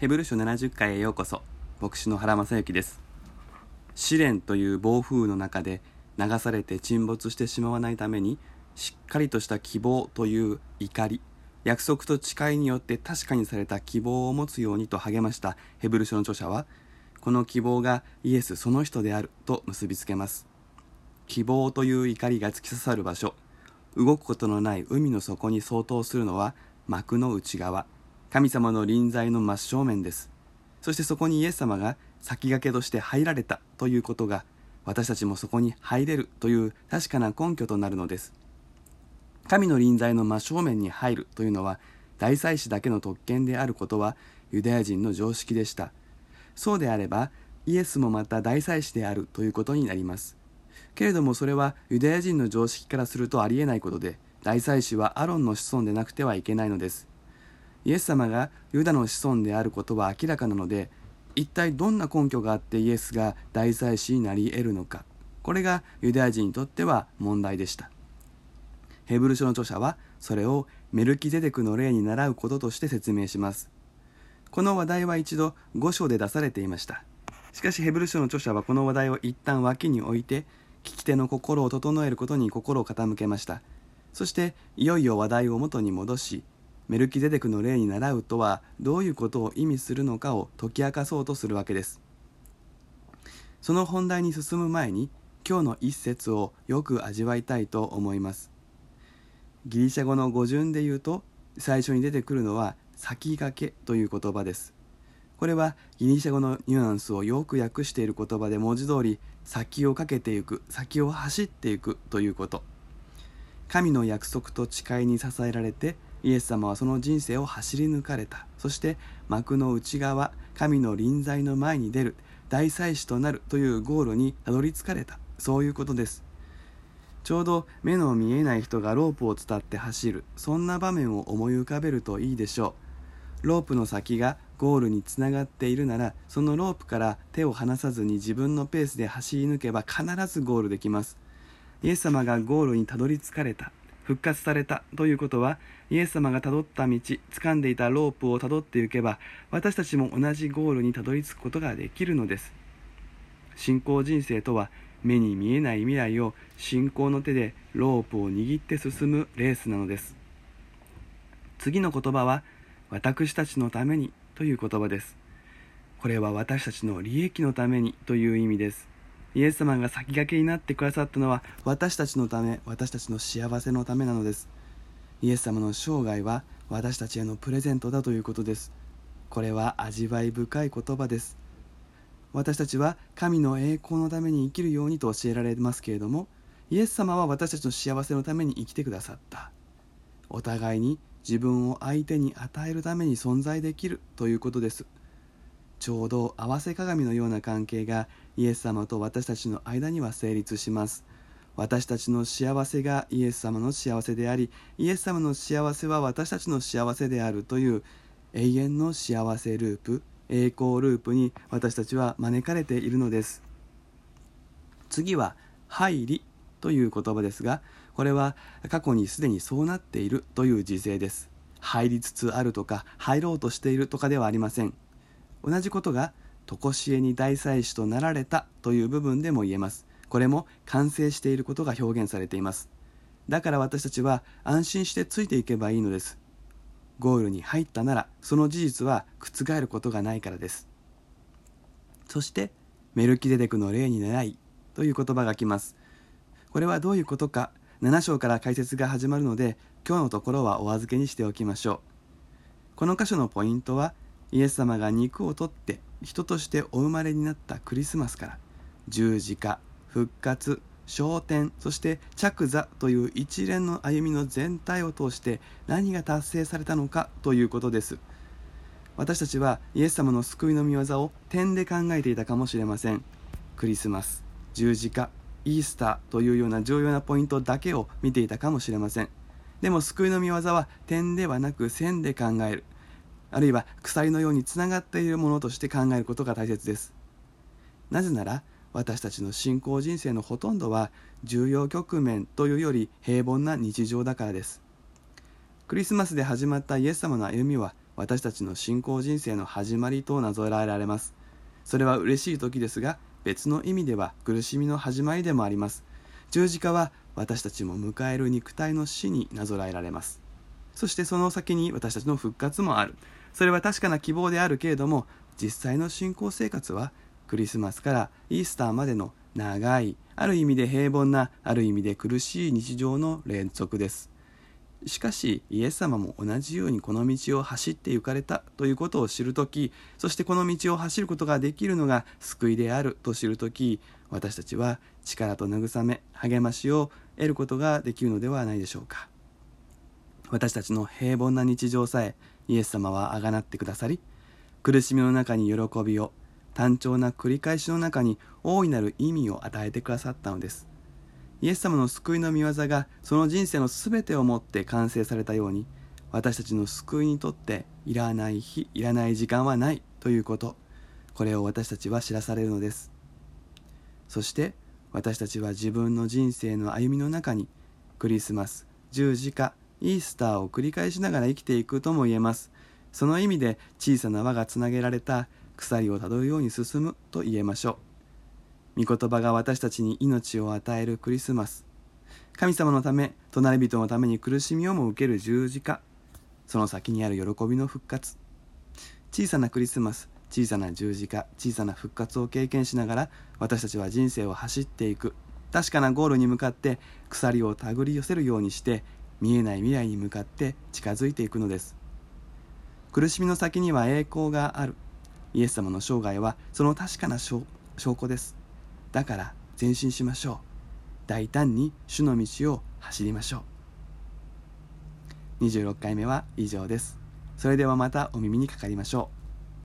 ヘブル書70回へようこそ。牧師の原正幸です。試練という暴風雨の中で流されて沈没してしまわないためにしっかりとした希望という怒り約束と誓いによって確かにされた希望を持つようにと励ましたヘブル書の著者はこの希望がイエスその人であると結びつけます。希望という怒りが突き刺さる場所動くことのない海の底に相当するのは幕の内側。神様の臨在の真正面です。そしてそこにイエス様が先駆けとして入られたということが私たちもそこに入れるという確かな根拠となるのです。神の臨在の真正面に入るというのは大祭司だけの特権であることはユダヤ人の常識でした。そうであればイエスもまた大祭司であるということになります。けれどもそれはユダヤ人の常識からするとありえないことで大祭司はアロンの子孫でなくてはいけないのです。イエス様がユダの子孫であることは明らかなので一体どんな根拠があってイエスが大祭司になり得るのか。これがユダヤ人にとっては問題でした。ヘブル書の著者はそれをメルキゼデクの例に倣うこととして説明します。この話題は一度5章で出されていました。しかしヘブル書の著者はこの話題を一旦脇に置いて聞き手の心を整えることに心を傾けました。そしていよいよ話題を元に戻しメルキゼデクの例に倣うとはどういうことを意味するのかを解き明かそうとするわけです。その本題に進む前に今日の一節をよく味わいたいと思います。ギリシャ語の語順で言うと最初に出てくるのは先駆けという言葉です。これはギリシャ語のニュアンスをよく訳している言葉で文字通り先をかけていく先を走っていくということ。神の約束と誓いに支えられてイエス様はその人生を走り抜かれた。そして幕の内側神の臨在の前に出る大祭司となるというゴールにたどり着かれた。そういうことです。ちょうど目の見えない人がロープを伝って走る。そんな場面を思い浮かべるといいでしょう。ロープの先がゴールにつながっているならそのロープから手を離さずに自分のペースで走り抜けば必ずゴールできます。イエス様がゴールにたどり着かれた。復活されたということはイエス様がたどった道掴んでいたロープをたどっていけば私たちも同じゴールにたどり着くことができるのです。信仰人生とは目に見えない未来を信仰の手でロープを握って進むレースなのです。次の言葉は私たちのためにという言葉です。これは私たちの利益のためにという意味です。イエス様が先駆けになってくださったのは私たちのため私たちの幸せのためなのです。イエス様の生涯は私たちへのプレゼントだということです。これは味わい深い言葉です。私たちは神の栄光のために生きるようにと教えられますけれどもイエス様は私たちの幸せのために生きてくださった。お互いに自分を相手に与えるために存在できるということです。ちょうど合わせ鏡のような関係がイエス様と私たちの間には成立します。私たちの幸せがイエス様の幸せでありイエス様の幸せは私たちの幸せであるという永遠の幸せループ栄光ループに私たちは招かれているのです。次は「入り」という言葉ですがこれは過去にすでにそうなっているという時勢です。入りつつあるとか入ろうとしているとかではありません。同じことが常しえに大祭司となられたという部分でも言えます。これも完成していることが表現されています。だから私たちは安心してついていけばいいのです。ゴールに入ったならその事実は覆ることがないからです。そしてメルキデデクの例に習いという言葉が来ます。これはどういうことか7章から解説が始まるので今日のところはお預けにしておきましょう。この箇所のポイントはイエス様が肉を取って人としてお生まれになったクリスマスから十字架復活昇天そして着座という一連の歩みの全体を通して何が達成されたのかということです。私たちはイエス様の救いの御業を点で考えていたかもしれません。クリスマス十字架イースターというような重要なポイントだけを見ていたかもしれません。でも救いの御業は点ではなく線で考える。あるいは鎖のようにつながっているものとして考えることが大切です。なぜなら私たちの信仰人生のほとんどは重要局面というより平凡な日常だからです。クリスマスで始まったイエス様の歩みは私たちの信仰人生の始まりとなぞらえられます。それは嬉しい時ですが別の意味では苦しみの始まりでもあります。十字架は私たちも迎える肉体の死になぞらえられます。そしてその先に私たちの復活もある。それは確かな希望であるけれども実際の信仰生活はクリスマスからイースターまでの長いある意味で平凡なある意味で苦しい日常の連続です。しかしイエス様も同じようにこの道を走って行かれたということを知るときそしてこの道を走ることができるのが救いであると知るとき私たちは力と慰め励ましを得ることができるのではないでしょうか。私たちの平凡な日常さえイエス様はあがなってくださり苦しみの中に喜びを単調な繰り返しの中に大いなる意味を与えてくださったのです。イエス様の救いの御業がその人生の全てをもって完成されたように私たちの救いにとっていらない日いらない時間はないということ。これを私たちは知らされるのです。そして私たちは自分の人生の歩みの中にクリスマス十字架イースターを繰り返しながら生きていくとも言えます。その意味で小さな輪がつなげられた鎖をたどるように進むと言えましょう。御言葉が私たちに命を与えるクリスマス。神様のため隣人のために苦しみをも受ける十字架。その先にある喜びの復活。小さなクリスマス小さな十字架小さな復活を経験しながら私たちは人生を走っていく。確かなゴールに向かって鎖を手繰り寄せるようにして見えない未来に向かって近づいていくのです。苦しみの先には栄光がある。イエス様の生涯はその確かな証拠です。だから前進しましょう。大胆に主の道を走りましょう。26回目は以上です。それではまたお耳にかかりましょう。